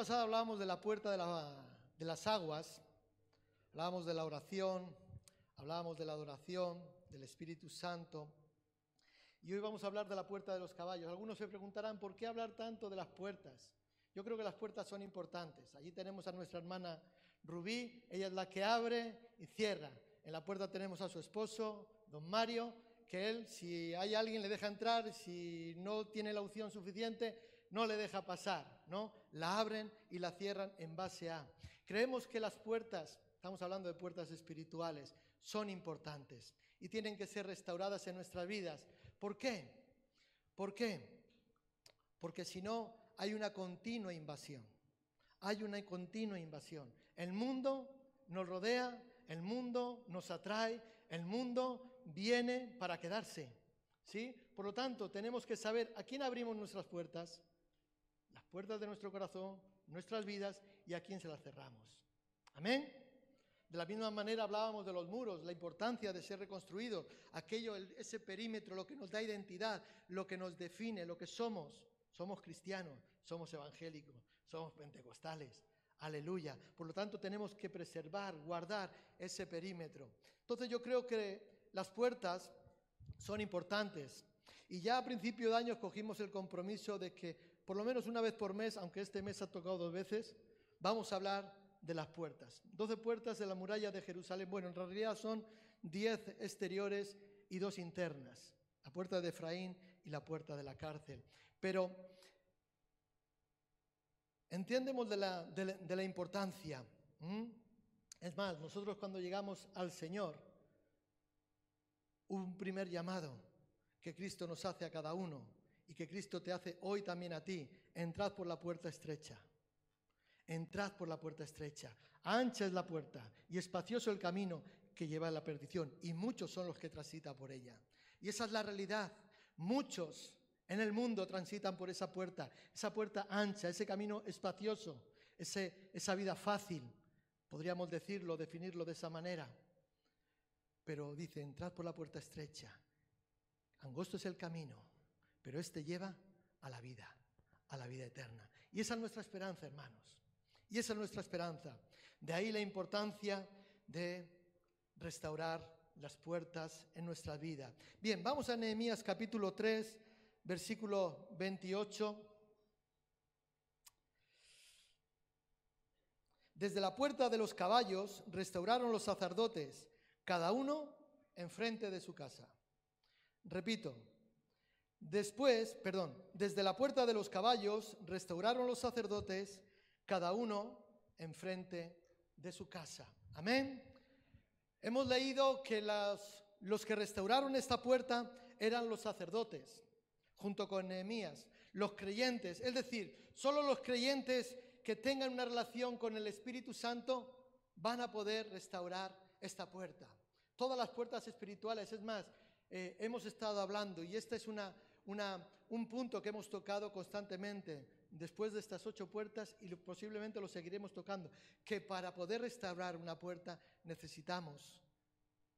pasada hablábamos de la puerta de, la- de las aguas, hablábamos de la oración, hablábamos de la adoración, del Espíritu Santo. Y hoy vamos a hablar de la puerta de los caballos. Algunos se preguntarán, ¿por qué hablar tanto de las puertas? Yo creo que las puertas son importantes. Allí tenemos a nuestra hermana Rubí, ella es la que abre y cierra. En la puerta tenemos a su esposo, don Mario, que él, si hay alguien, le deja entrar, si no tiene la opción suficiente, no le deja pasar, ¿no? La abren y la cierran en base a. Creemos que las puertas, estamos hablando de puertas espirituales, son importantes y tienen que ser restauradas en nuestras vidas. ¿Por qué? ¿Por qué? Porque si no, hay una continua invasión. Hay una continua invasión. El mundo nos rodea, el mundo nos atrae, el mundo viene para quedarse. ¿Sí? Por lo tanto, tenemos que saber a quién abrimos nuestras puertas, puertas de nuestro corazón, nuestras vidas y a quién se las cerramos. Amén. De la misma manera hablábamos de los muros, la importancia de ser reconstruidos, aquello, el- ese perímetro, lo que nos da identidad, lo que nos define, lo que somos. Somos cristianos, somos evangélicos, somos pentecostales. Aleluya. Por lo tanto, tenemos que preservar, guardar ese perímetro. Entonces yo creo que las puertas son importantes. Y ya a principio de año cogimos el compromiso de que por lo menos una vez por mes, aunque este mes ha tocado dos veces, vamos a hablar de las puertas. Doce puertas de la muralla de Jerusalén. Bueno, en realidad son diez exteriores y dos internas. La puerta de Efraín y la puerta de la cárcel. Pero entendemos de la, de la- importancia. Es más, nosotros cuando llegamos al Señor, un primer llamado que Cristo nos hace a cada uno y que Cristo te hace hoy también a ti. Entrad por la puerta estrecha. Entrad por la puerta estrecha. Ancha es la puerta y espacioso el camino que lleva a la perdición y muchos son los que transitan por ella. Y esa es la realidad. Muchos en el mundo transitan por esa puerta, esa puerta ancha, ese camino espacioso, ese, esa vida fácil. Podríamos decirlo, definirlo de esa manera. Pero dice, entrad por la puerta estrecha. Angosto es el camino, pero este lleva a la vida, a la vida eterna. Y esa es nuestra esperanza, hermanos. Y esa es nuestra esperanza. De ahí la importancia de restaurar las puertas en nuestra vida. Bien, vamos a Nehemías capítulo 3, versículo 28. Desde la puerta de los caballos restauraron los sacerdotes, cada uno enfrente de su casa. Repito, después, perdón, desde la puerta de los caballos restauraron los sacerdotes, cada uno enfrente de su casa. Amén. Hemos leído que los que restauraron esta puerta eran los sacerdotes, junto con Nehemías, los creyentes, es decir, solo los creyentes que tengan una relación con el Espíritu Santo van a poder restaurar esta puerta. Todas las puertas espirituales, es más, eh, hemos estado hablando y este es una, un punto que hemos tocado constantemente después de estas ocho puertas y posiblemente lo seguiremos tocando, que para poder restaurar una puerta necesitamos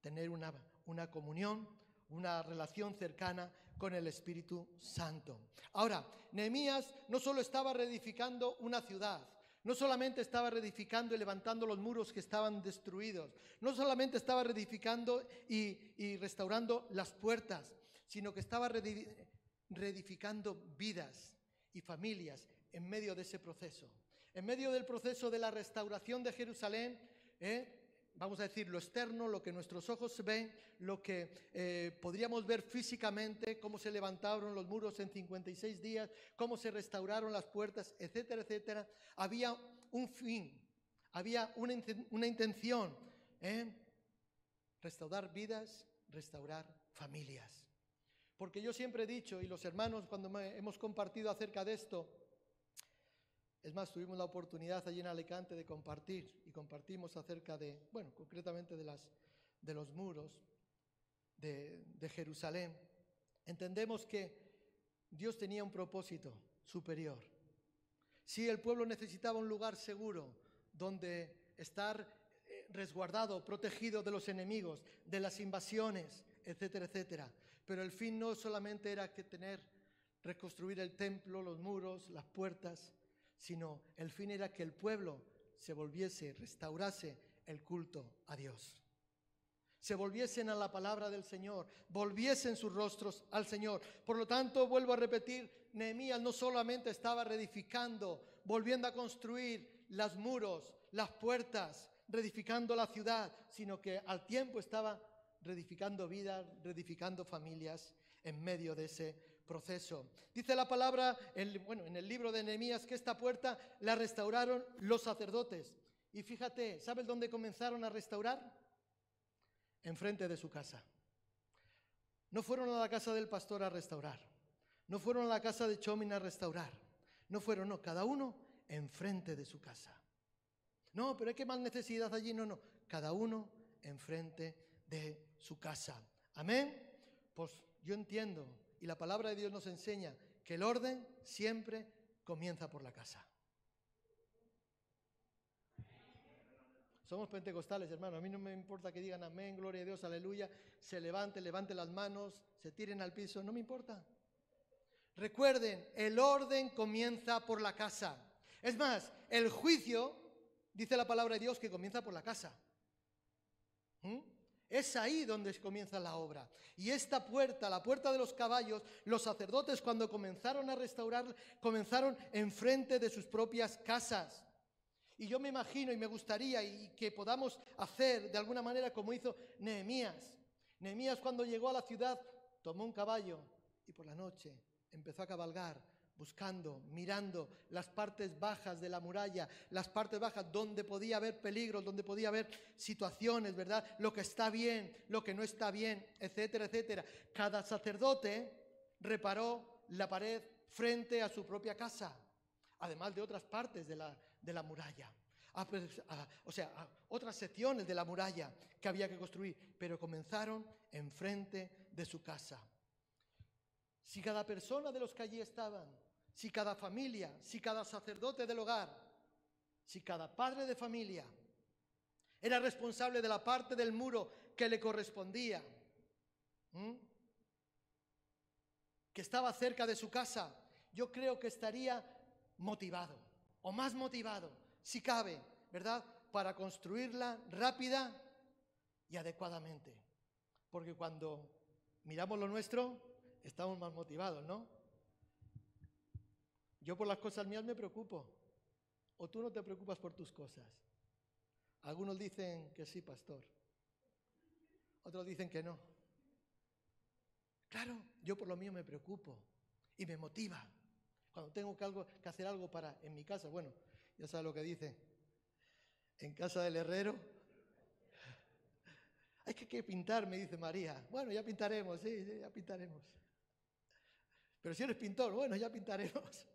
tener una, una comunión, una relación cercana con el Espíritu Santo. Ahora, Nehemías no solo estaba reedificando una ciudad, no solamente estaba reedificando y levantando los muros que estaban destruidos, no solamente estaba reedificando y, y restaurando las puertas, sino que estaba reedi- reedificando vidas y familias en medio de ese proceso. En medio del proceso de la restauración de Jerusalén, ¿eh? vamos a decir, lo externo, lo que nuestros ojos ven, lo que eh, podríamos ver físicamente, cómo se levantaron los muros en 56 días, cómo se restauraron las puertas, etcétera, etcétera, había un fin, había una, inten- una intención, ¿eh? restaurar vidas, restaurar familias. Porque yo siempre he dicho, y los hermanos cuando hemos compartido acerca de esto, es más, tuvimos la oportunidad allí en Alicante de compartir y compartimos acerca de, bueno, concretamente de, los muros de, Jerusalén. Entendemos que Dios tenía un propósito superior. Si el pueblo necesitaba un lugar seguro donde estar eh, resguardado, protegido de los enemigos, de las invasiones, etcétera, etcétera. Pero el fin no solamente era que tener, reconstruir el templo, los muros, las puertas, sino el fin era que el pueblo se volviese, restaurase el culto a Dios. Se volviesen a la palabra del Señor, volviesen sus rostros al Señor. Por lo tanto, vuelvo a repetir, Nehemías no solamente estaba reedificando, volviendo a construir los muros, las puertas, reedificando la ciudad, sino que al tiempo estaba reedificando vidas, reedificando familias en medio de ese proceso. Dice la palabra, bueno, en el libro de Nehemías que esta puerta la restauraron los sacerdotes. Y fíjate, ¿sabes dónde comenzaron a restaurar? Enfrente de su casa. No fueron a la casa del pastor a restaurar. No fueron a la casa de Chomin a restaurar. No fueron, no, cada uno enfrente de su casa. No, pero hay que más necesidad allí. No, no, cada uno enfrente de su casa. Amén. Pues yo entiendo y la palabra de Dios nos enseña que el orden siempre comienza por la casa. Somos pentecostales, hermano. A mí no me importa que digan amén, gloria a Dios, aleluya. Se levante, levante las manos, se tiren al piso. No me importa. Recuerden, el orden comienza por la casa. Es más, el juicio, dice la palabra de Dios, que comienza por la casa. ¿Mm? Es ahí donde comienza la obra. Y esta puerta, la puerta de los caballos, los sacerdotes cuando comenzaron a restaurar, comenzaron enfrente de sus propias casas. Y yo me imagino y me gustaría y que podamos hacer de alguna manera como hizo Nehemías. Nehemías cuando llegó a la ciudad tomó un caballo y por la noche empezó a cabalgar buscando, mirando las partes bajas de la muralla, las partes bajas donde podía haber peligros, donde podía haber situaciones, ¿verdad? Lo que está bien, lo que no está bien, etcétera, etcétera. Cada sacerdote reparó la pared frente a su propia casa, además de otras partes de la, de la muralla. o sea, otras secciones de la muralla que había que construir, pero comenzaron enfrente de su casa. Si cada persona de los que allí estaban, si cada familia, si cada sacerdote del hogar, si cada padre de familia era responsable de la parte del muro que le correspondía, que estaba cerca de su casa, yo creo que estaría motivado, o más motivado, si cabe, ¿verdad? Para construirla rápida y adecuadamente. Porque cuando miramos lo nuestro, estamos más motivados, ¿no? Yo por las cosas mías me preocupo. ¿O tú no te preocupas por tus cosas? Algunos dicen que sí, pastor. Otros dicen que no. Claro, yo por lo mío me preocupo y me motiva. Cuando tengo que, algo, que hacer algo para en mi casa, bueno, ya sabes lo que dice. En casa del herrero, hay que, pintar, me dice María. Bueno, ya pintaremos, sí, ya pintaremos. Pero si eres pintor, bueno, ya pintaremos.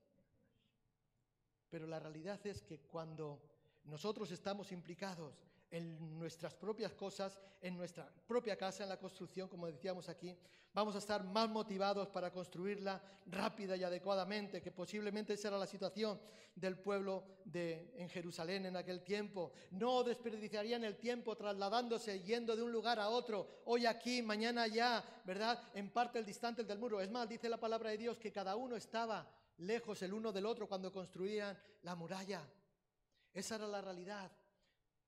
Pero la realidad es que cuando nosotros estamos implicados en nuestras propias cosas, en nuestra propia casa, en la construcción, como decíamos aquí, vamos a estar más motivados para construirla rápida y adecuadamente, que posiblemente esa era la situación del pueblo de, en Jerusalén en aquel tiempo. No desperdiciarían el tiempo trasladándose, yendo de un lugar a otro, hoy aquí, mañana allá, ¿verdad? En parte el distante del muro. Es más, dice la palabra de Dios que cada uno estaba lejos el uno del otro cuando construían la muralla. Esa era la realidad.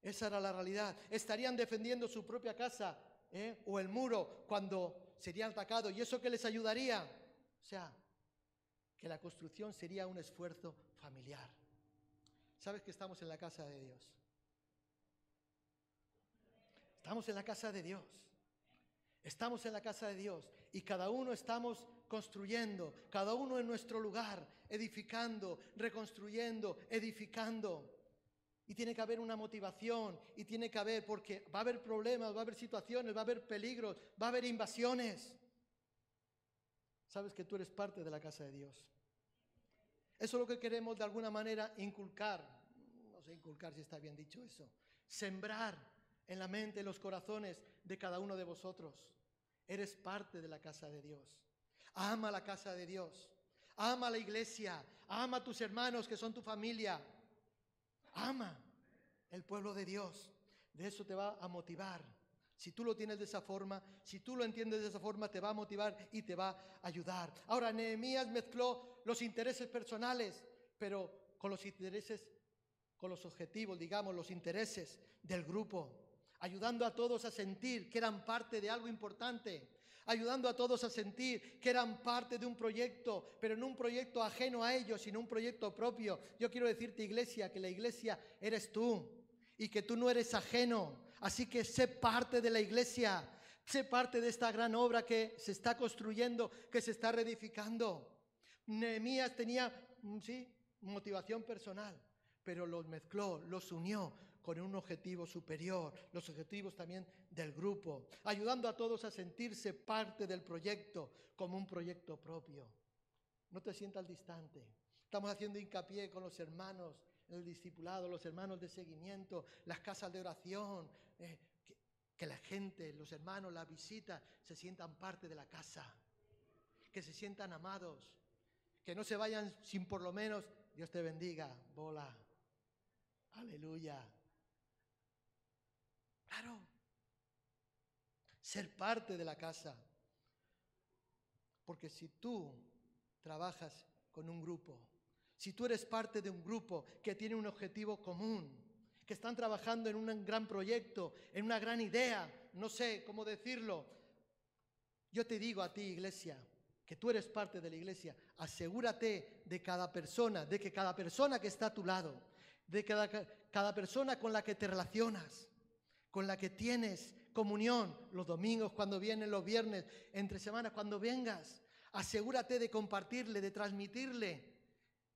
Esa era la realidad. Estarían defendiendo su propia casa ¿eh? o el muro cuando serían atacados. ¿Y eso qué les ayudaría? O sea, que la construcción sería un esfuerzo familiar. ¿Sabes que estamos en la casa de Dios? Estamos en la casa de Dios. Estamos en la casa de Dios y cada uno estamos construyendo, cada uno en nuestro lugar, edificando, reconstruyendo, edificando. Y tiene que haber una motivación y tiene que haber, porque va a haber problemas, va a haber situaciones, va a haber peligros, va a haber invasiones. Sabes que tú eres parte de la casa de Dios. Eso es lo que queremos de alguna manera inculcar. No sé inculcar si está bien dicho eso. Sembrar en la mente, en los corazones de cada uno de vosotros. Eres parte de la casa de Dios. Ama la casa de Dios. Ama la iglesia. Ama a tus hermanos que son tu familia. Ama el pueblo de Dios. De eso te va a motivar. Si tú lo tienes de esa forma, si tú lo entiendes de esa forma, te va a motivar y te va a ayudar. Ahora, Nehemías mezcló los intereses personales, pero con los intereses, con los objetivos, digamos, los intereses del grupo, ayudando a todos a sentir que eran parte de algo importante, ayudando a todos a sentir que eran parte de un proyecto, pero no un proyecto ajeno a ellos, sino un proyecto propio. Yo quiero decirte, iglesia, que la iglesia eres tú y que tú no eres ajeno. Así que sé parte de la iglesia, sé parte de esta gran obra que se está construyendo, que se está reedificando. Nehemías tenía, mm, sí, motivación personal, pero los mezcló, los unió con un objetivo superior, los objetivos también del grupo, ayudando a todos a sentirse parte del proyecto como un proyecto propio. No te sientas distante. Estamos haciendo hincapié con los hermanos el discipulado, los hermanos de seguimiento, las casas de oración, eh, que la gente, los hermanos, la visita, se sientan parte de la casa, que se sientan amados, que no se vayan sin por lo menos, Dios te bendiga, bola. Aleluya. Claro. Ser parte de la casa. Porque si tú trabajas con un grupo, si tú eres parte de un grupo que tiene un objetivo común, que están trabajando en un gran proyecto, en una gran idea, no sé cómo decirlo, yo te digo a ti, iglesia, que tú eres parte de la iglesia, asegúrate de cada persona, de que cada persona que está a tu lado, de cada, cada persona con la que te relacionas, con la que tienes comunión los domingos, cuando vienen los viernes, entre semanas, cuando vengas. Asegúrate de compartirle, de transmitirle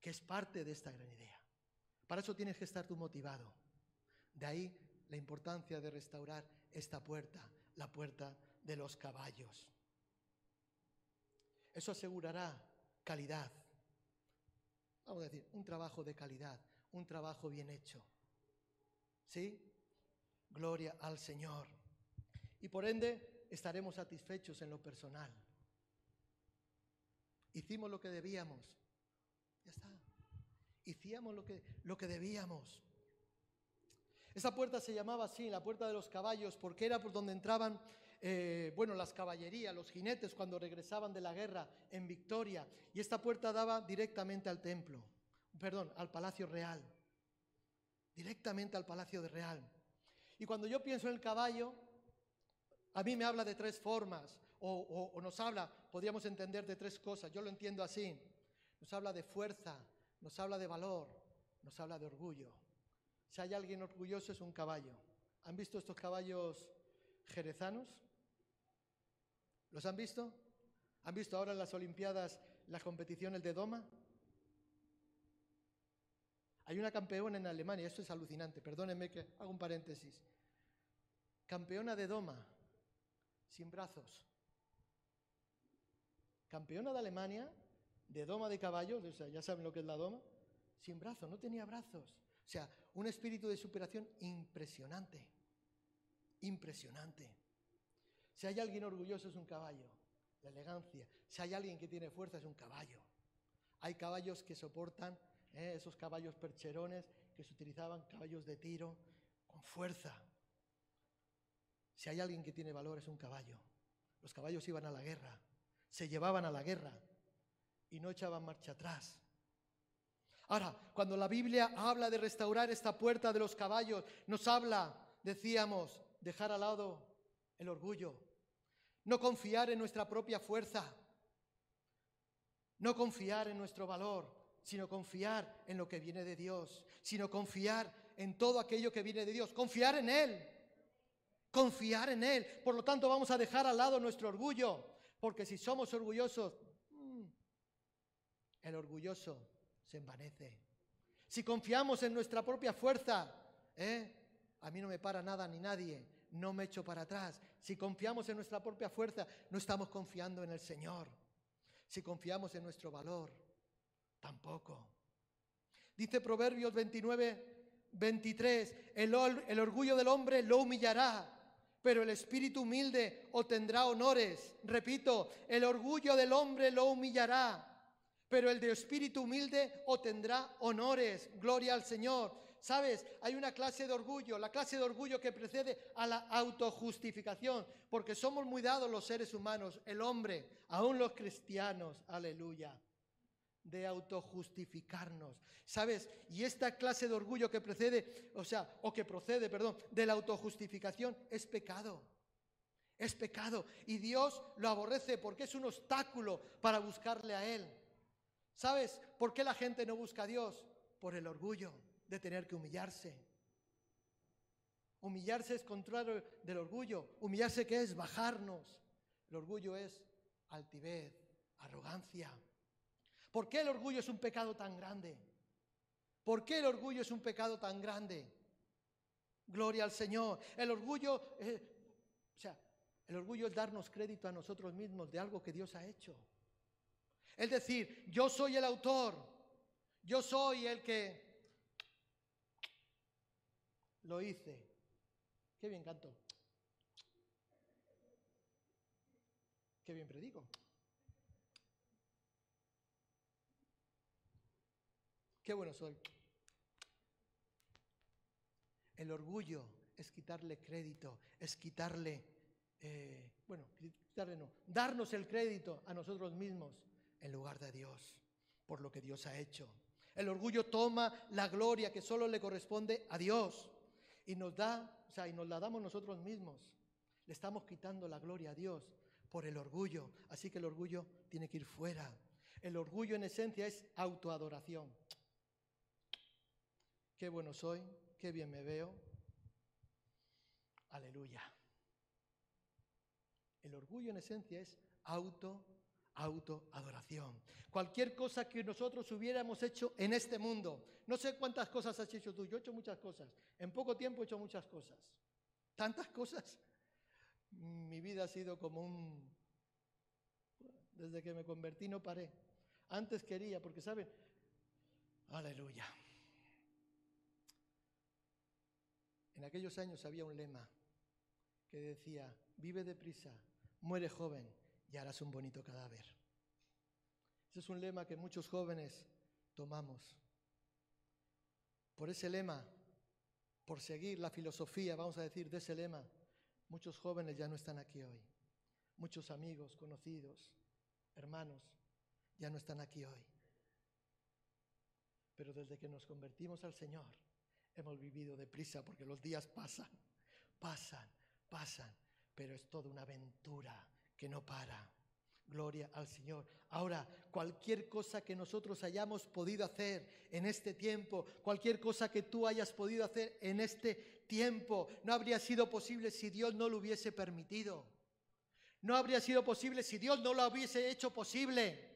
que es parte de esta gran idea. Para eso tienes que estar tú motivado. De ahí la importancia de restaurar esta puerta, la puerta de los caballos. Eso asegurará calidad. Vamos a decir, un trabajo de calidad, un trabajo bien hecho. ¿Sí? Gloria al Señor. Y por ende estaremos satisfechos en lo personal. Hicimos lo que debíamos. Ya está. Hicimos lo que, lo que debíamos. Esa puerta se llamaba así, la puerta de los caballos, porque era por donde entraban, eh, bueno, las caballerías, los jinetes cuando regresaban de la guerra en victoria. Y esta puerta daba directamente al templo, perdón, al palacio real. Directamente al palacio de real. Y cuando yo pienso en el caballo, a mí me habla de tres formas, o, nos habla, podríamos entender de tres cosas, yo lo entiendo así. Nos habla de fuerza, nos habla de valor, nos habla de orgullo. Si hay alguien orgulloso es un caballo. ¿Han visto estos caballos jerezanos? ¿Los han visto? ¿Han visto ahora en las Olimpiadas las competiciones de doma? Hay una campeona en Alemania, esto es alucinante, perdónenme que hago un paréntesis. Campeona de doma, sin brazos. Campeona de Alemania, de doma de caballos, o sea, ya saben lo que es la doma, sin brazos, no tenía brazos. O sea, un espíritu de superación impresionante, impresionante. Si hay alguien orgulloso es un caballo, la elegancia. Si hay alguien que tiene fuerza es un caballo. Hay caballos que soportan ¿eh? esos caballos percherones que se utilizaban, caballos de tiro, con fuerza. Si hay alguien que tiene valor es un caballo. Los caballos iban a la guerra, se llevaban a la guerra y no echaban marcha atrás. Ahora, cuando la Biblia habla de restaurar esta puerta de los caballos, nos habla, decíamos, dejar al lado el orgullo, no confiar en nuestra propia fuerza, no confiar en nuestro valor, sino confiar en lo que viene de Dios, sino confiar en todo aquello que viene de Dios, confiar en Él, confiar en Él. Por lo tanto, vamos a dejar al lado nuestro orgullo, porque si somos orgullosos, mm, el orgulloso se envanece. Si confiamos en nuestra propia fuerza, ¿eh? a mí no me para nada ni nadie, no me echo para atrás. Si confiamos en nuestra propia fuerza, no estamos confiando en el Señor. Si confiamos en nuestro valor, Tampoco. Dice Proverbios 29, 23, el, el orgullo del hombre lo humillará, pero el espíritu humilde obtendrá honores. Repito, el orgullo del hombre lo humillará, pero el de espíritu humilde obtendrá honores. Gloria al Señor. Sabes, hay una clase de orgullo, la clase de orgullo que precede a la autojustificación, porque somos muy dados los seres humanos, el hombre, aún los cristianos, aleluya de autojustificarnos. ¿Sabes? Y esta clase de orgullo que precede, o sea, o que procede, perdón, de la autojustificación es pecado. Es pecado. Y Dios lo aborrece porque es un obstáculo para buscarle a Él. ¿Sabes por qué la gente no busca a Dios? Por el orgullo de tener que humillarse. Humillarse es contrario del orgullo. Humillarse qué es bajarnos. El orgullo es altivez, arrogancia. ¿Por qué el orgullo es un pecado tan grande? ¿Por qué el orgullo es un pecado tan grande? Gloria al Señor. El orgullo, eh, o sea, el orgullo es darnos crédito a nosotros mismos de algo que Dios ha hecho. Es decir, yo soy el autor, yo soy el que lo hice. Qué bien canto. Qué bien predico. Qué bueno soy. El orgullo es quitarle crédito, es quitarle, eh, bueno, quitarle no, darnos el crédito a nosotros mismos en lugar de Dios, por lo que Dios ha hecho. El orgullo toma la gloria que solo le corresponde a Dios y nos da, o sea, y nos la damos nosotros mismos. Le estamos quitando la gloria a Dios por el orgullo. Así que el orgullo tiene que ir fuera. El orgullo en esencia es autoadoración. Qué bueno soy, qué bien me veo. Aleluya. El orgullo en esencia es auto, autoadoración. Cualquier cosa que nosotros hubiéramos hecho en este mundo. No sé cuántas cosas has hecho tú, yo he hecho muchas cosas. En poco tiempo he hecho muchas cosas. Tantas cosas. Mi vida ha sido como un... Desde que me convertí no paré. Antes quería, porque saben, aleluya. En aquellos años había un lema que decía, vive deprisa, muere joven y harás un bonito cadáver. Ese es un lema que muchos jóvenes tomamos. Por ese lema, por seguir la filosofía, vamos a decir, de ese lema, muchos jóvenes ya no están aquí hoy. Muchos amigos, conocidos, hermanos, ya no están aquí hoy. Pero desde que nos convertimos al Señor, hemos vivido deprisa porque los días pasan, pasan, pasan, pero es toda una aventura que no para. Gloria al Señor. Ahora, cualquier cosa que nosotros hayamos podido hacer en este tiempo, cualquier cosa que tú hayas podido hacer en este tiempo, no habría sido posible si Dios no lo hubiese permitido. No habría sido posible si Dios no lo hubiese hecho posible.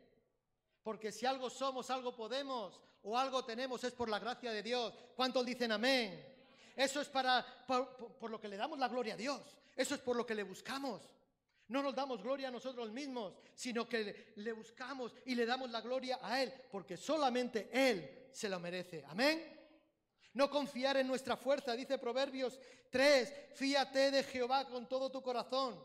Porque si algo somos, algo podemos o algo tenemos, es por la gracia de Dios. ¿Cuántos dicen amén? Eso es para, por, lo que le damos la gloria a Dios. Eso es por lo que le buscamos. No nos damos gloria a nosotros mismos, sino que le, buscamos y le damos la gloria a Él, porque solamente Él se lo merece. Amén. No confiar en nuestra fuerza, dice Proverbios 3, fíate de Jehová con todo tu corazón,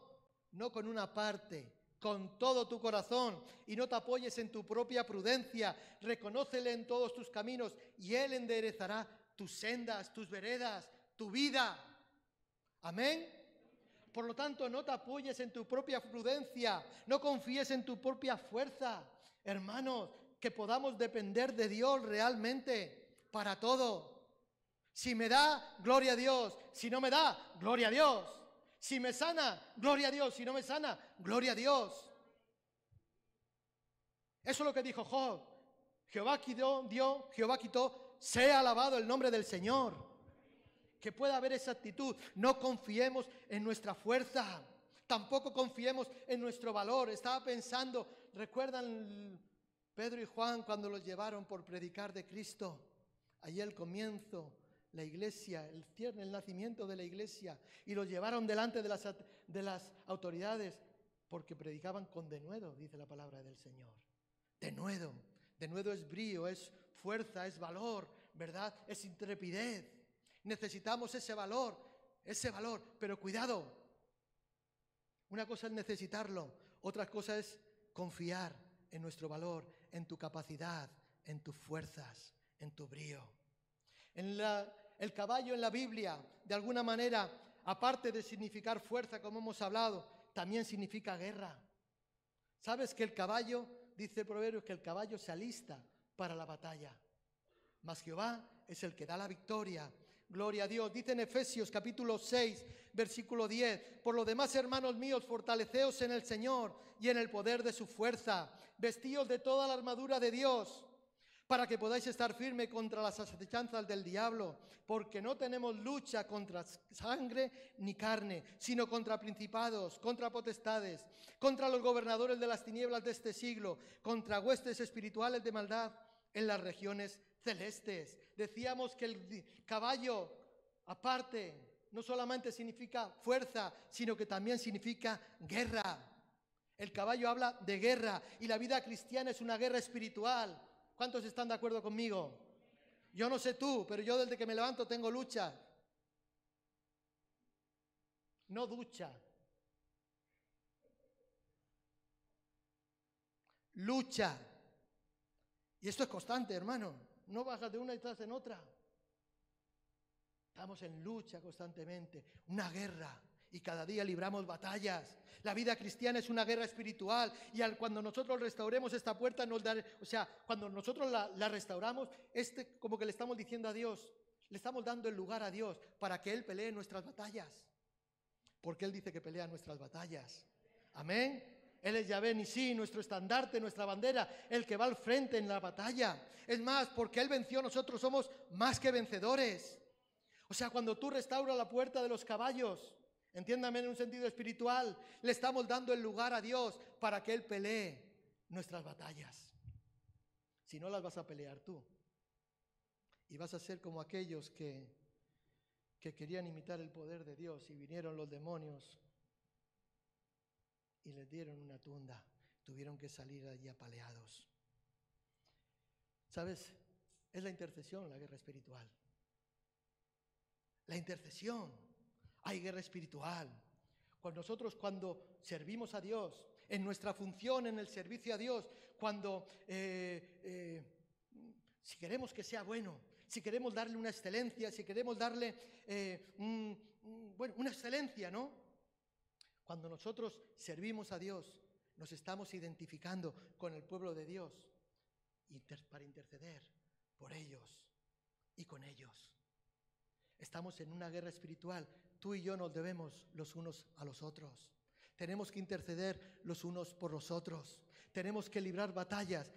no con una parte con todo tu corazón y no te apoyes en tu propia prudencia. Reconócele en todos tus caminos y Él enderezará tus sendas, tus veredas, tu vida. Amén. Por lo tanto, no te apoyes en tu propia prudencia, no confíes en tu propia fuerza. Hermanos, que podamos depender de Dios realmente para todo. Si me da, gloria a Dios. Si no me da, gloria a Dios. Si me sana, gloria a Dios. Si no me sana, gloria a Dios. Eso es lo que dijo Job. Jehová quitó, dio, Jehová quitó, sea alabado el nombre del Señor. Que pueda haber esa actitud. No confiemos en nuestra fuerza. Tampoco confiemos en nuestro valor. Estaba pensando, ¿recuerdan Pedro y Juan cuando los llevaron por predicar de Cristo? Allí el comienzo la iglesia, el cierre, el nacimiento de la iglesia, y los llevaron delante de las, de las autoridades porque predicaban con denuedo, dice la palabra del Señor. Denuedo. Denuedo es brío, es fuerza, es valor, ¿verdad? Es intrepidez. Necesitamos ese valor, ese valor, pero cuidado. Una cosa es necesitarlo, otra cosa es confiar en nuestro valor, en tu capacidad, en tus fuerzas, en tu brío. En la el caballo en la Biblia, de alguna manera, aparte de significar fuerza, como hemos hablado, también significa guerra. ¿Sabes que el caballo dice el proverbio que el caballo se alista para la batalla. Mas Jehová es el que da la victoria. Gloria a Dios. Dice en Efesios capítulo 6, versículo 10. Por lo demás, hermanos míos, fortaleceos en el Señor y en el poder de su fuerza. Vestíos de toda la armadura de Dios para que podáis estar firme contra las acechanzas del diablo, porque no tenemos lucha contra sangre ni carne, sino contra principados, contra potestades, contra los gobernadores de las tinieblas de este siglo, contra huestes espirituales de maldad en las regiones celestes. Decíamos que el caballo, aparte, no solamente significa fuerza, sino que también significa guerra. El caballo habla de guerra y la vida cristiana es una guerra espiritual. ¿Cuántos están de acuerdo conmigo? Yo no sé tú, pero yo desde que me levanto tengo lucha. No ducha. Lucha. Y esto es constante, hermano. No bajas de una y estás en otra. Estamos en lucha constantemente. Una guerra y cada día libramos batallas. La vida cristiana es una guerra espiritual y al, cuando nosotros restauremos esta puerta, nos o sea, cuando nosotros la, la restauramos, este como que le estamos diciendo a Dios, le estamos dando el lugar a Dios para que Él pelee nuestras batallas. Porque Él dice que pelea nuestras batallas. Amén. Él es Yahvé sí, nuestro estandarte, nuestra bandera, el que va al frente en la batalla. Es más, porque Él venció, nosotros somos más que vencedores. O sea, cuando tú restauras la puerta de los caballos, Entiéndame en un sentido espiritual, le estamos dando el lugar a Dios para que Él pelee nuestras batallas. Si no las vas a pelear tú. Y vas a ser como aquellos que, que querían imitar el poder de Dios y vinieron los demonios y les dieron una tunda. Tuvieron que salir allí apaleados. ¿Sabes? Es la intercesión, la guerra espiritual. La intercesión hay guerra espiritual. Cuando nosotros cuando servimos a Dios, en nuestra función, en el servicio a Dios, cuando eh, eh, si queremos que sea bueno, si queremos darle una excelencia, si queremos darle eh, bueno, una excelencia, ¿no? Cuando nosotros servimos a Dios, nos estamos identificando con el pueblo de Dios para interceder por ellos y con ellos. Estamos en una guerra espiritual Tú y yo nos debemos los unos a los otros. Tenemos que interceder los unos por los otros. Tenemos que librar batallas.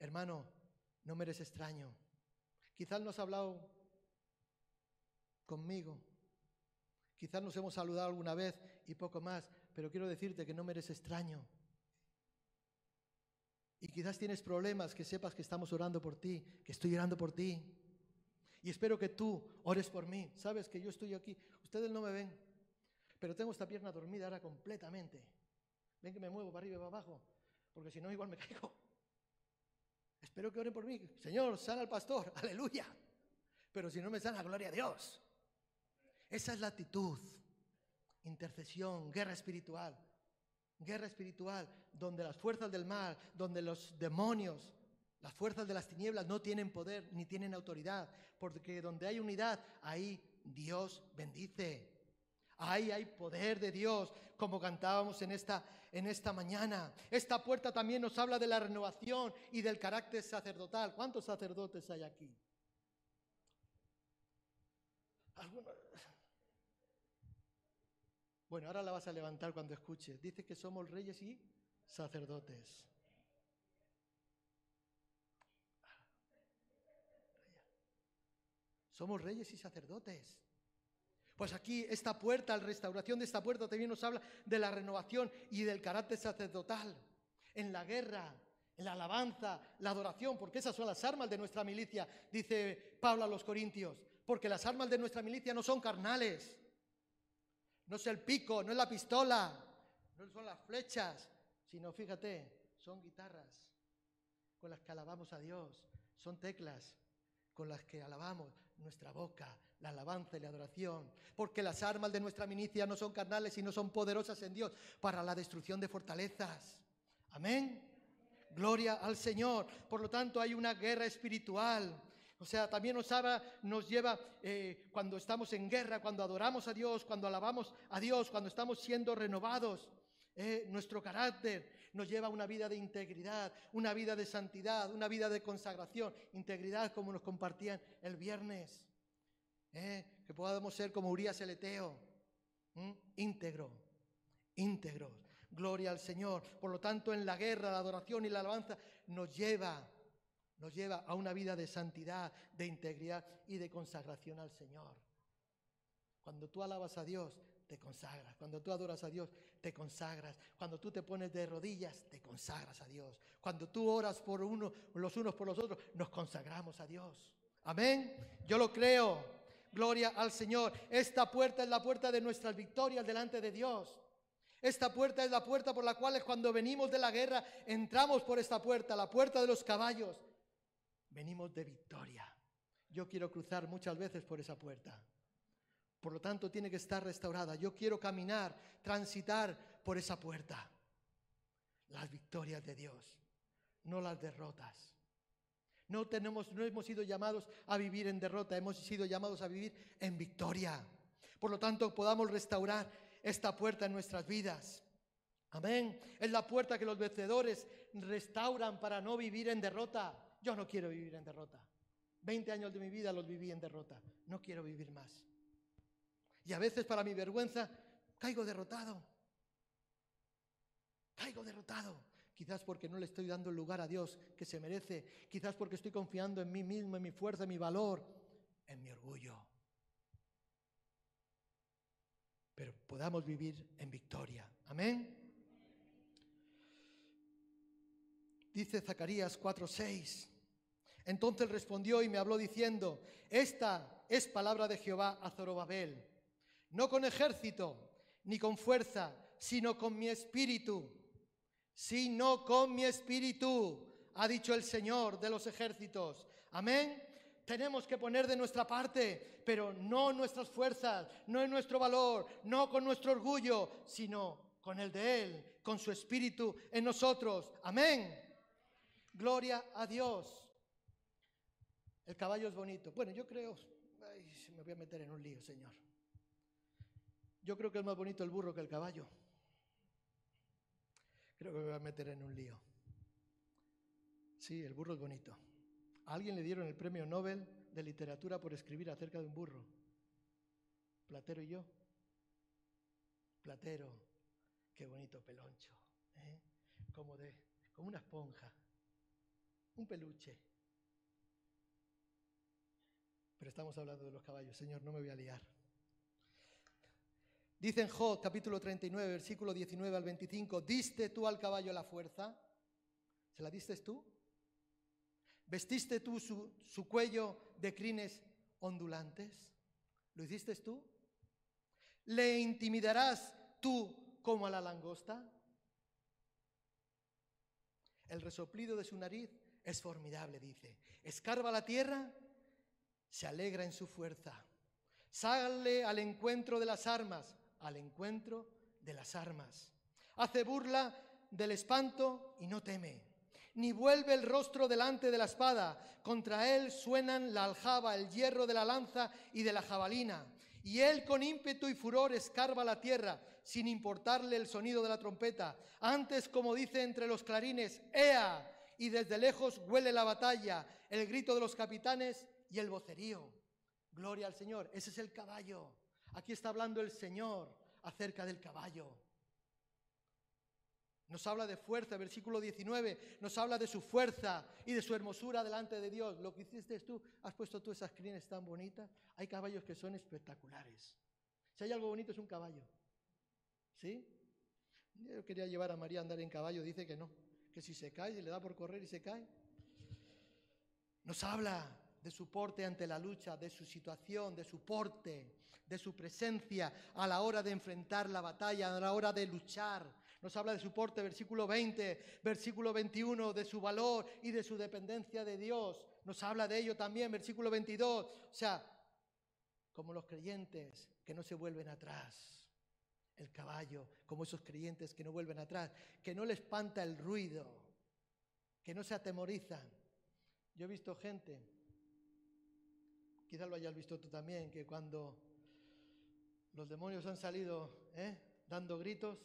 Hermano, no me eres extraño. Quizás no has hablado conmigo. Quizás nos hemos saludado alguna vez y poco más, pero quiero decirte que no me eres extraño. Y quizás tienes problemas, que sepas que estamos orando por ti, que estoy orando por ti. Y espero que tú ores por mí. Sabes que yo estoy aquí. Ustedes no me ven, pero tengo esta pierna dormida ahora completamente. Ven que me muevo para arriba y para abajo, porque si no igual me caigo. Espero que oren por mí. Señor, sana al pastor. Aleluya. Pero si no me sana, gloria a Dios. Esa es la actitud. Intercesión, guerra espiritual. Guerra espiritual, donde las fuerzas del mal, donde los demonios, las fuerzas de las tinieblas no tienen poder ni tienen autoridad, porque donde hay unidad, ahí Dios bendice. Ahí hay poder de Dios, como cantábamos en esta, en esta mañana. Esta puerta también nos habla de la renovación y del carácter sacerdotal. ¿Cuántos sacerdotes hay aquí? Bueno, ahora la vas a levantar cuando escuches. Dice que somos reyes y sacerdotes. Somos reyes y sacerdotes. Pues aquí esta puerta, la restauración de esta puerta también nos habla de la renovación y del carácter sacerdotal. En la guerra, en la alabanza, la adoración, porque esas son las armas de nuestra milicia, dice Pablo a los Corintios. Porque las armas de nuestra milicia no son carnales. No es el pico, no es la pistola, no son las flechas, sino fíjate, son guitarras con las que alabamos a Dios, son teclas con las que alabamos nuestra boca, la alabanza y la adoración, porque las armas de nuestra milicia no son carnales, sino son poderosas en Dios para la destrucción de fortalezas. Amén. Gloria al Señor. Por lo tanto, hay una guerra espiritual. O sea, también nos, nos lleva eh, cuando estamos en guerra, cuando adoramos a Dios, cuando alabamos a Dios, cuando estamos siendo renovados. Eh, nuestro carácter nos lleva a una vida de integridad, una vida de santidad, una vida de consagración. Integridad como nos compartían el viernes. Eh, que podamos ser como Urias el Eteo. Íntegro, íntegros. Gloria al Señor. Por lo tanto, en la guerra, la adoración y la alabanza nos lleva, nos lleva a una vida de santidad, de integridad y de consagración al Señor. Cuando tú alabas a Dios, te consagras. Cuando tú adoras a Dios, te consagras. Cuando tú te pones de rodillas, te consagras a Dios. Cuando tú oras por uno, los unos por los otros, nos consagramos a Dios. Amén. Yo lo creo. Gloria al Señor. Esta puerta es la puerta de nuestras victorias delante de Dios. Esta puerta es la puerta por la cual cuando venimos de la guerra entramos por esta puerta, la puerta de los caballos. Venimos de victoria. Yo quiero cruzar muchas veces por esa puerta. Por lo tanto, tiene que estar restaurada. Yo quiero caminar, transitar por esa puerta. Las victorias de Dios, no las derrotas. No, tenemos, no hemos sido llamados a vivir en derrota, hemos sido llamados a vivir en victoria. Por lo tanto, podamos restaurar esta puerta en nuestras vidas. Amén. Es la puerta que los vencedores restauran para no vivir en derrota. Yo no quiero vivir en derrota. Veinte años de mi vida los viví en derrota. No quiero vivir más. Y a veces para mi vergüenza caigo derrotado. Caigo derrotado. Quizás porque no le estoy dando el lugar a Dios que se merece. Quizás porque estoy confiando en mí mismo, en mi fuerza, en mi valor, en mi orgullo. Pero podamos vivir en victoria. Amén. Dice Zacarías 4:6. Entonces respondió y me habló diciendo, esta es palabra de Jehová a Zorobabel no con ejército ni con fuerza, sino con mi espíritu, sino con mi espíritu, ha dicho el Señor de los ejércitos. Amén. Tenemos que poner de nuestra parte, pero no nuestras fuerzas, no en nuestro valor, no con nuestro orgullo, sino con el de Él, con su espíritu en nosotros. Amén. Gloria a Dios. El caballo es bonito. Bueno, yo creo, ay, me voy a meter en un lío, Señor. Yo creo que es más bonito el burro que el caballo. Creo que me voy a meter en un lío. Sí, el burro es bonito. A alguien le dieron el premio Nobel de literatura por escribir acerca de un burro. Platero y yo. Platero, qué bonito peloncho, ¿eh? como de, como una esponja, un peluche. Pero estamos hablando de los caballos, Señor, no me voy a liar. Dice en Job capítulo 39, versículo 19 al 25, ¿diste tú al caballo la fuerza? ¿Se la diste tú? ¿Vestiste tú su, cuello de crines ondulantes? ¿Lo hiciste tú? ¿Le intimidarás tú como a la langosta? El resoplido de su nariz es formidable, dice. Escarba la tierra, se alegra en su fuerza. Sale al encuentro de las armas, al encuentro de las armas. Hace burla del espanto y no teme, ni vuelve el rostro delante de la espada. Contra él suenan la aljaba, el hierro de la lanza y de la jabalina. Y él con ímpetu y furor escarba la tierra, sin importarle el sonido de la trompeta. Antes, como dice entre los clarines, ¡Ea! Y desde lejos huele la batalla, el grito de los capitanes y el vocerío. Gloria al Señor. Ese es el caballo. Aquí está hablando el Señor acerca del caballo. Nos habla de fuerza, versículo 19, nos habla de su fuerza y de su hermosura delante de Dios. Lo que hiciste tú, has puesto tú esas crines tan bonitas. Hay caballos que son espectaculares. Si hay algo bonito es un caballo. ¿Sí? Yo quería llevar a María a andar en caballo, dice que no, que si se cae, le da por correr y se cae. Nos habla de su porte ante la lucha, de su situación, de su porte, de su presencia a la hora de enfrentar la batalla, a la hora de luchar. Nos habla de su porte, versículo 20, versículo 21, de su valor y de su dependencia de Dios. Nos habla de ello también, versículo 22. O sea, como los creyentes que no se vuelven atrás. El caballo, como esos creyentes que no vuelven atrás, que no les espanta el ruido, que no se atemorizan. Yo he visto gente quizás lo hayas visto tú también, que cuando los demonios han salido ¿eh? dando gritos,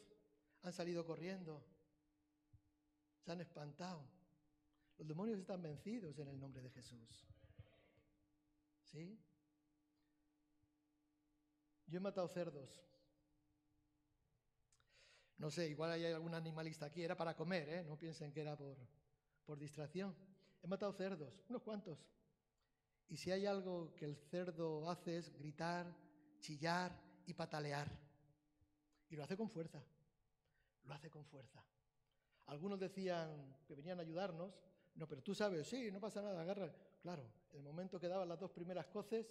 han salido corriendo, se han espantado. Los demonios están vencidos en el nombre de Jesús. ¿Sí? Yo he matado cerdos. No sé, igual hay algún animalista aquí, era para comer, ¿eh? no piensen que era por, por distracción. He matado cerdos, unos cuantos. Y si hay algo que el cerdo hace es gritar, chillar y patalear. Y lo hace con fuerza, lo hace con fuerza. Algunos decían que venían a ayudarnos, no, pero tú sabes, sí, no pasa nada, agarra. Claro, el momento que daban las dos primeras coces,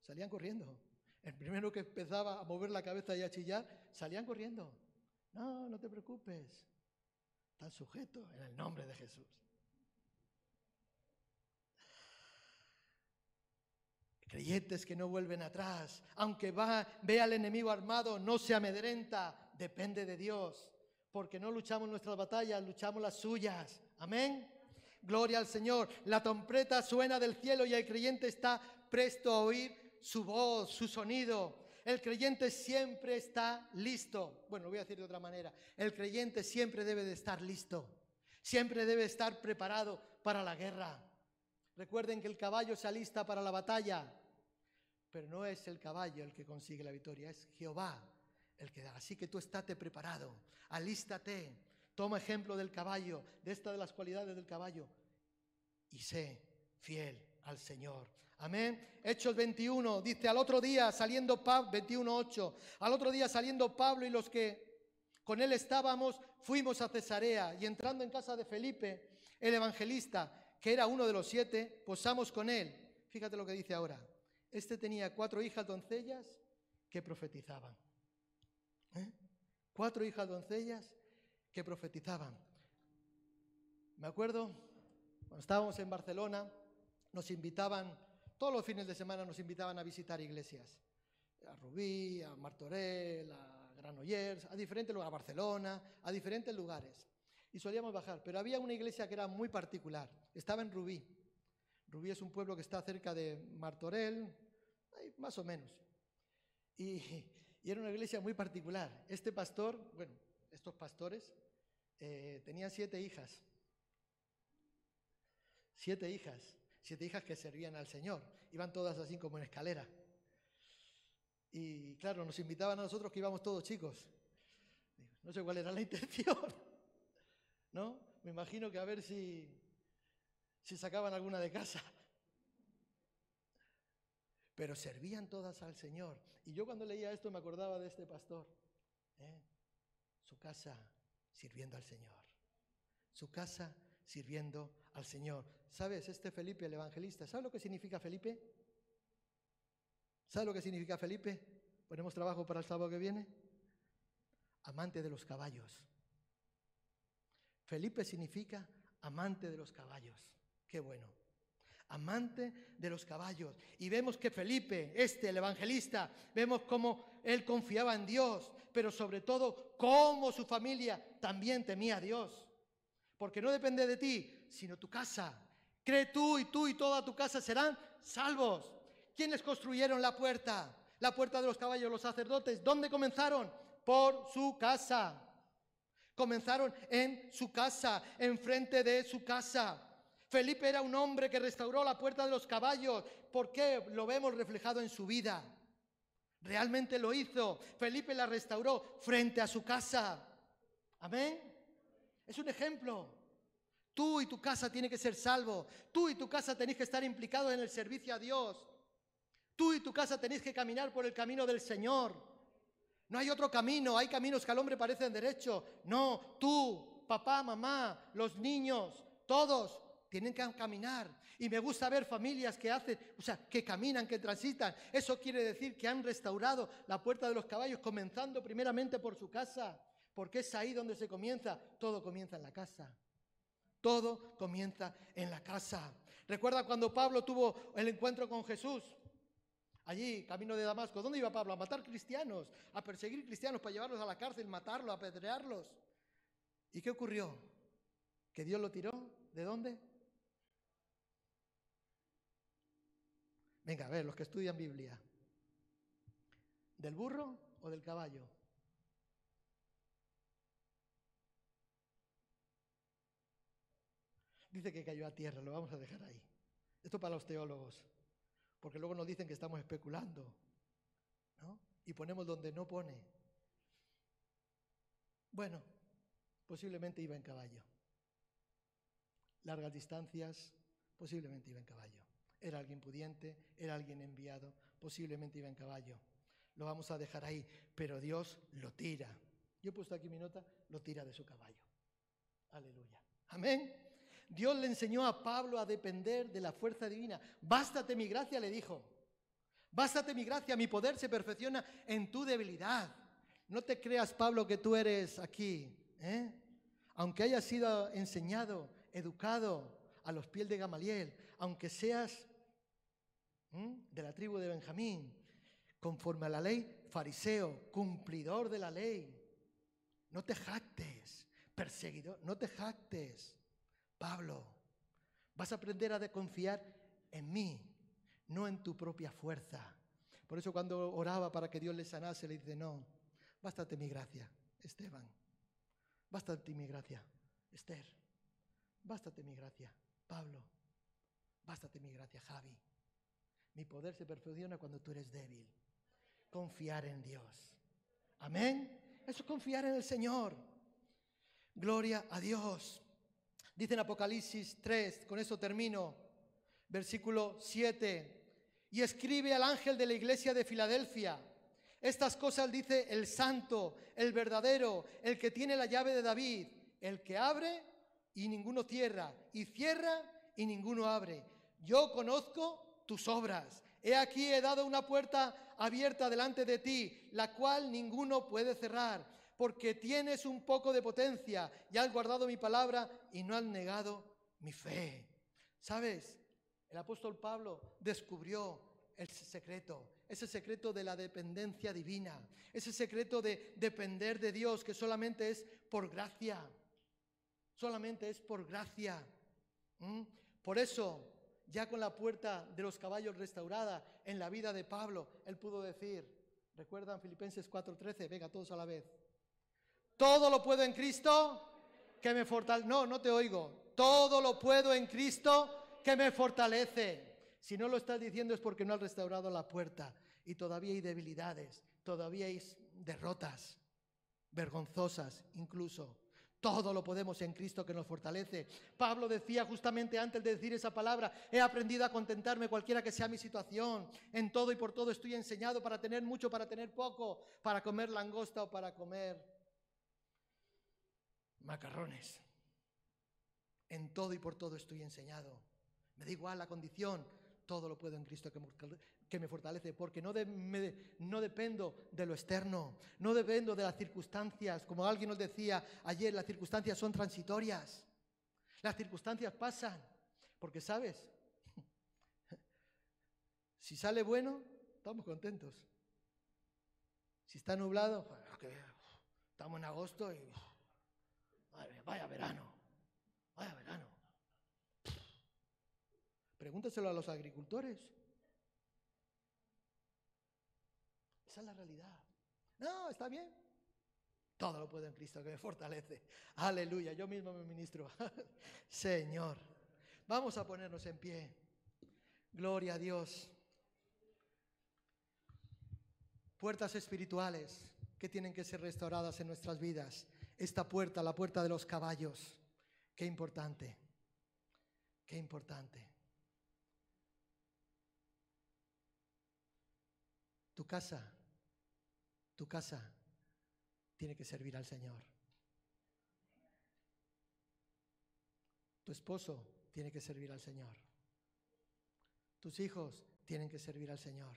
salían corriendo. El primero que empezaba a mover la cabeza y a chillar, salían corriendo. No, no te preocupes. Están sujetos en el nombre de Jesús. Creyentes que no vuelven atrás, aunque va, ve al enemigo armado, no se amedrenta, depende de Dios, porque no luchamos nuestras batallas, luchamos las suyas. Amén. Gloria al Señor. La trompeta suena del cielo y el creyente está presto a oír su voz, su sonido. El creyente siempre está listo. Bueno, lo voy a decir de otra manera. El creyente siempre debe de estar listo. Siempre debe estar preparado para la guerra. Recuerden que el caballo se alista para la batalla, pero no es el caballo el que consigue la victoria, es Jehová el que da. Así que tú estate preparado, alístate, toma ejemplo del caballo, de esta de las cualidades del caballo, y sé fiel al Señor. Amén. Hechos 21 dice, al otro día saliendo Pablo, 21.8, al otro día saliendo Pablo y los que con él estábamos, fuimos a Cesarea y entrando en casa de Felipe, el evangelista, que era uno de los siete, posamos con él. Fíjate lo que dice ahora. Este tenía cuatro hijas doncellas que profetizaban. ¿Eh? Cuatro hijas doncellas que profetizaban. Me acuerdo, cuando estábamos en Barcelona, nos invitaban, todos los fines de semana nos invitaban a visitar iglesias. A Rubí, a Martorell, a Granollers, a diferentes lugares, a Barcelona, a diferentes lugares. Y solíamos bajar, pero había una iglesia que era muy particular. Estaba en Rubí. Rubí es un pueblo que está cerca de Martorell, más o menos. Y, era una iglesia muy particular. Este pastor, bueno, estos pastores, eh, tenían siete hijas. Siete hijas siete hijas que servían al Señor. Iban todas así como en escalera. Y claro, nos invitaban a nosotros que íbamos todos chicos. No sé cuál era la intención. ¿No? Me imagino que a ver si, si sacaban alguna de casa. Pero servían todas al Señor. Y yo cuando leía esto me acordaba de este pastor. ¿eh? Su casa sirviendo al Señor. Su casa sirviendo al Señor. ¿Sabes? Este Felipe, el evangelista, ¿sabe lo que significa Felipe? ¿Sabe lo que significa Felipe? ¿Ponemos trabajo para el sábado que viene? Amante de los caballos. Felipe significa amante de los caballos. Qué bueno. Amante de los caballos. Y vemos que Felipe, este, el evangelista, vemos cómo él confiaba en Dios, pero sobre todo cómo su familia también temía a Dios porque no depende de ti, sino tu casa. Cree tú y tú y toda tu casa serán salvos. ¿Quiénes construyeron la puerta? La puerta de los caballos, los sacerdotes. ¿Dónde comenzaron? Por su casa. Comenzaron en su casa, enfrente de su casa. Felipe era un hombre que restauró la puerta de los caballos. ¿Por qué? Lo vemos reflejado en su vida. Realmente lo hizo. Felipe la restauró frente a su casa. Amén. Es un ejemplo. Tú y tu casa tienen que ser salvo. Tú y tu casa tenéis que estar implicados en el servicio a Dios. Tú y tu casa tenéis que caminar por el camino del Señor. No hay otro camino. Hay caminos que al hombre parecen derechos. No, tú, papá, mamá, los niños, todos tienen que caminar. Y me gusta ver familias que hacen, o sea, que caminan, que transitan. Eso quiere decir que han restaurado la puerta de los caballos, comenzando primeramente por su casa porque es ahí donde se comienza. Todo comienza en la casa. Todo comienza en la casa. Recuerda cuando Pablo tuvo el encuentro con Jesús. Allí, camino de Damasco. ¿Dónde iba Pablo? A matar cristianos, a perseguir cristianos para llevarlos a la cárcel, matarlos, apedrearlos. ¿Y qué ocurrió? ¿Que Dios lo tiró? ¿De dónde? Venga, a ver, los que estudian Biblia. ¿Del burro o del caballo? Dice que cayó a tierra, lo vamos a dejar ahí. Esto para los teólogos, porque luego nos dicen que estamos especulando, ¿no? Y ponemos donde no pone. Bueno, posiblemente iba en caballo. Largas distancias, posiblemente iba en caballo. Era alguien pudiente, era alguien enviado, posiblemente iba en caballo. Lo vamos a dejar ahí, pero Dios lo tira. Yo he puesto aquí mi nota, lo tira de su caballo. Aleluya. Amén. Dios le enseñó a Pablo a depender de la fuerza divina. Bástate mi gracia, le dijo. Bástate mi gracia, mi poder se perfecciona en tu debilidad. No te creas, Pablo, que tú eres aquí. ¿eh? Aunque hayas sido enseñado, educado a los pies de Gamaliel, aunque seas de la tribu de Benjamín, conforme a la ley, fariseo, cumplidor de la ley. No te jactes, perseguidor, no te jactes. Pablo, vas a aprender a confiar en mí, no en tu propia fuerza. Por eso cuando oraba para que Dios le sanase, le dice, no, bástate mi gracia, Esteban. Bástate mi gracia, Esther. Bástate mi gracia, Pablo. Bástate mi gracia, Javi. Mi poder se perfecciona cuando tú eres débil. Confiar en Dios. Amén. Eso es confiar en el Señor. Gloria a Dios. Dice en Apocalipsis 3, con eso termino, versículo 7, y escribe al ángel de la iglesia de Filadelfia. Estas cosas dice el santo, el verdadero, el que tiene la llave de David, el que abre y ninguno cierra, y cierra y ninguno abre. Yo conozco tus obras. He aquí he dado una puerta abierta delante de ti, la cual ninguno puede cerrar porque tienes un poco de potencia y has guardado mi palabra y no has negado mi fe. ¿Sabes? El apóstol Pablo descubrió el secreto, ese secreto de la dependencia divina, ese secreto de depender de Dios que solamente es por gracia, solamente es por gracia. Por eso, ya con la puerta de los caballos restaurada en la vida de Pablo, él pudo decir, recuerdan Filipenses 4:13, venga todos a la vez, todo lo puedo en Cristo que me fortalece. No, no te oigo. Todo lo puedo en Cristo que me fortalece. Si no lo estás diciendo es porque no has restaurado la puerta y todavía hay debilidades, todavía hay derrotas, vergonzosas incluso. Todo lo podemos en Cristo que nos fortalece. Pablo decía justamente antes de decir esa palabra, he aprendido a contentarme cualquiera que sea mi situación. En todo y por todo estoy enseñado para tener mucho, para tener poco, para comer langosta o para comer macarrones. En todo y por todo estoy enseñado. Me da igual la condición, todo lo puedo en Cristo que me fortalece, porque no, no dependo de lo externo, no dependo de las circunstancias. Como alguien nos decía ayer, las circunstancias son transitorias. Las circunstancias pasan, porque sabes, si sale bueno, estamos contentos. Si está nublado, pues, estamos en agosto y vaya verano, vaya verano. Pregúntaselo a los agricultores. Esa es la realidad. No, está bien. Todo lo puedo en Cristo que me fortalece. Aleluya, yo mismo me ministro. Señor, vamos a ponernos en pie. Gloria a Dios. Puertas espirituales que tienen que ser restauradas en nuestras vidas esta puerta, la puerta de los caballos. Qué importante, qué importante. Tu casa, tu casa tiene que servir al Señor. Tu esposo tiene que servir al Señor. Tus hijos tienen que servir al Señor.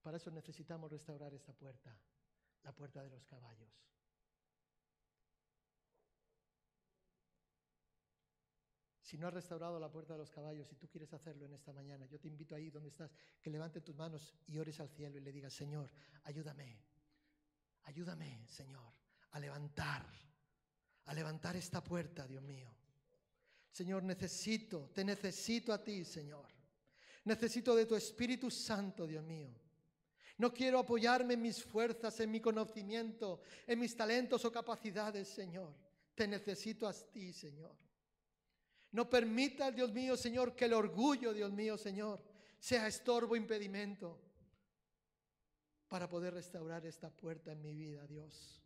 Para eso necesitamos restaurar esta puerta, la puerta de los caballos. Si no has restaurado la puerta de los caballos y tú quieres hacerlo en esta mañana, yo te invito ahí donde estás, que levante tus manos y ores al cielo y le digas, Señor, ayúdame, ayúdame, Señor, a levantar, a levantar esta puerta, Dios mío. Señor, necesito, te necesito a ti, Señor. Necesito de tu Espíritu Santo, Dios mío. No quiero apoyarme en mis fuerzas, en mi conocimiento, en mis talentos o capacidades, Señor. Te necesito a ti, Señor. No permita, Dios mío, Señor, que el orgullo, Dios mío, Señor, sea estorbo, impedimento para poder restaurar esta puerta en mi vida, Dios.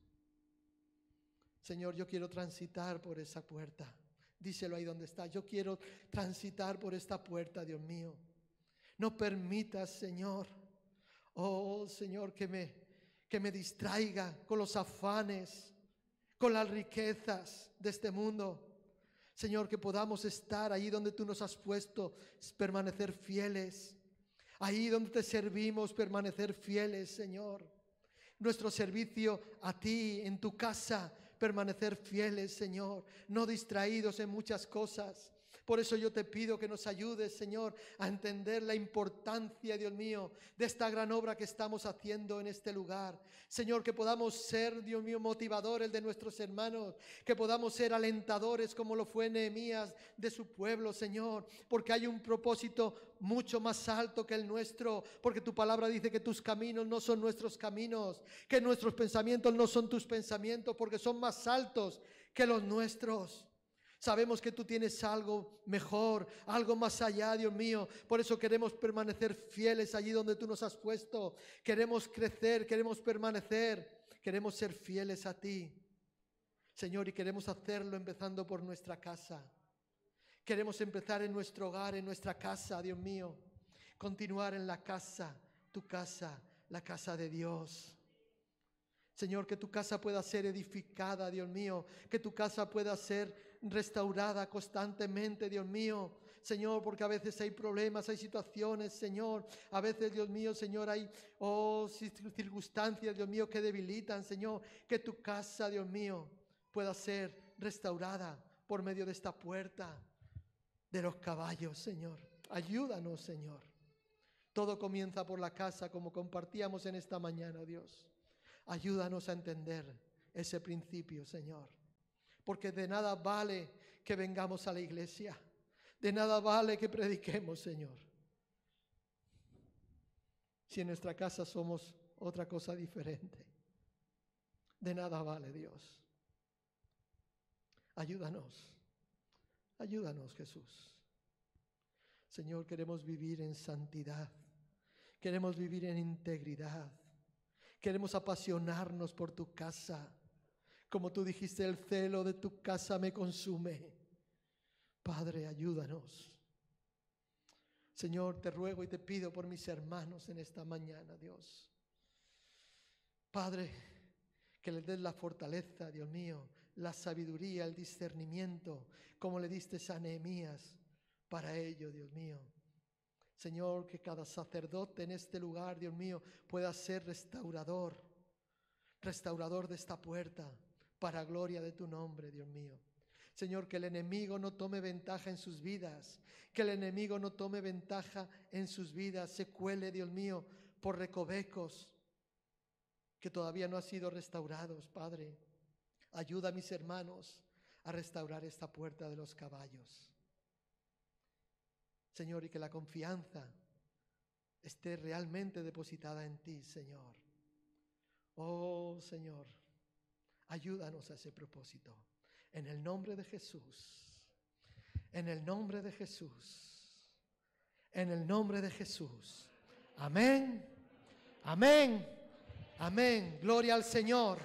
Señor, yo quiero transitar por esa puerta. Díselo ahí donde está. Yo quiero transitar por esta puerta, Dios mío. No permitas, Señor, oh Señor, que me, que me distraiga con los afanes, con las riquezas de este mundo. Señor, que podamos estar ahí donde tú nos has puesto, permanecer fieles. Ahí donde te servimos, permanecer fieles, Señor. Nuestro servicio a ti, en tu casa, permanecer fieles, Señor. No distraídos en muchas cosas. Por eso yo te pido que nos ayudes, Señor, a entender la importancia, Dios mío, de esta gran obra que estamos haciendo en este lugar. Señor, que podamos ser, Dios mío, motivadores de nuestros hermanos, que podamos ser alentadores como lo fue Nehemías de su pueblo, Señor, porque hay un propósito mucho más alto que el nuestro, porque tu palabra dice que tus caminos no son nuestros caminos, que nuestros pensamientos no son tus pensamientos, porque son más altos que los nuestros. Sabemos que tú tienes algo mejor, algo más allá, Dios mío. Por eso queremos permanecer fieles allí donde tú nos has puesto. Queremos crecer, queremos permanecer, queremos ser fieles a ti. Señor, y queremos hacerlo empezando por nuestra casa. Queremos empezar en nuestro hogar, en nuestra casa, Dios mío. Continuar en la casa, tu casa, la casa de Dios. Señor, que tu casa pueda ser edificada, Dios mío, que tu casa pueda ser restaurada constantemente, Dios mío. Señor, porque a veces hay problemas, hay situaciones, Señor. A veces, Dios mío, Señor, hay oh, circunstancias, Dios mío, que debilitan, Señor. Que tu casa, Dios mío, pueda ser restaurada por medio de esta puerta de los caballos, Señor. Ayúdanos, Señor. Todo comienza por la casa, como compartíamos en esta mañana, Dios. Ayúdanos a entender ese principio, Señor. Porque de nada vale que vengamos a la iglesia. De nada vale que prediquemos, Señor. Si en nuestra casa somos otra cosa diferente. De nada vale Dios. Ayúdanos. Ayúdanos, Jesús. Señor, queremos vivir en santidad. Queremos vivir en integridad. Queremos apasionarnos por tu casa. Como tú dijiste, el celo de tu casa me consume. Padre, ayúdanos. Señor, te ruego y te pido por mis hermanos en esta mañana, Dios. Padre, que les des la fortaleza, Dios mío, la sabiduría, el discernimiento, como le diste a Nehemías para ello, Dios mío. Señor, que cada sacerdote en este lugar, Dios mío, pueda ser restaurador, restaurador de esta puerta, para gloria de tu nombre, Dios mío. Señor, que el enemigo no tome ventaja en sus vidas, que el enemigo no tome ventaja en sus vidas, se cuele, Dios mío, por recovecos que todavía no han sido restaurados, Padre. Ayuda a mis hermanos a restaurar esta puerta de los caballos. Señor, y que la confianza esté realmente depositada en ti, Señor. Oh, Señor, ayúdanos a ese propósito. En el nombre de Jesús. En el nombre de Jesús. En el nombre de Jesús. Amén. Amén. Amén. Gloria al Señor.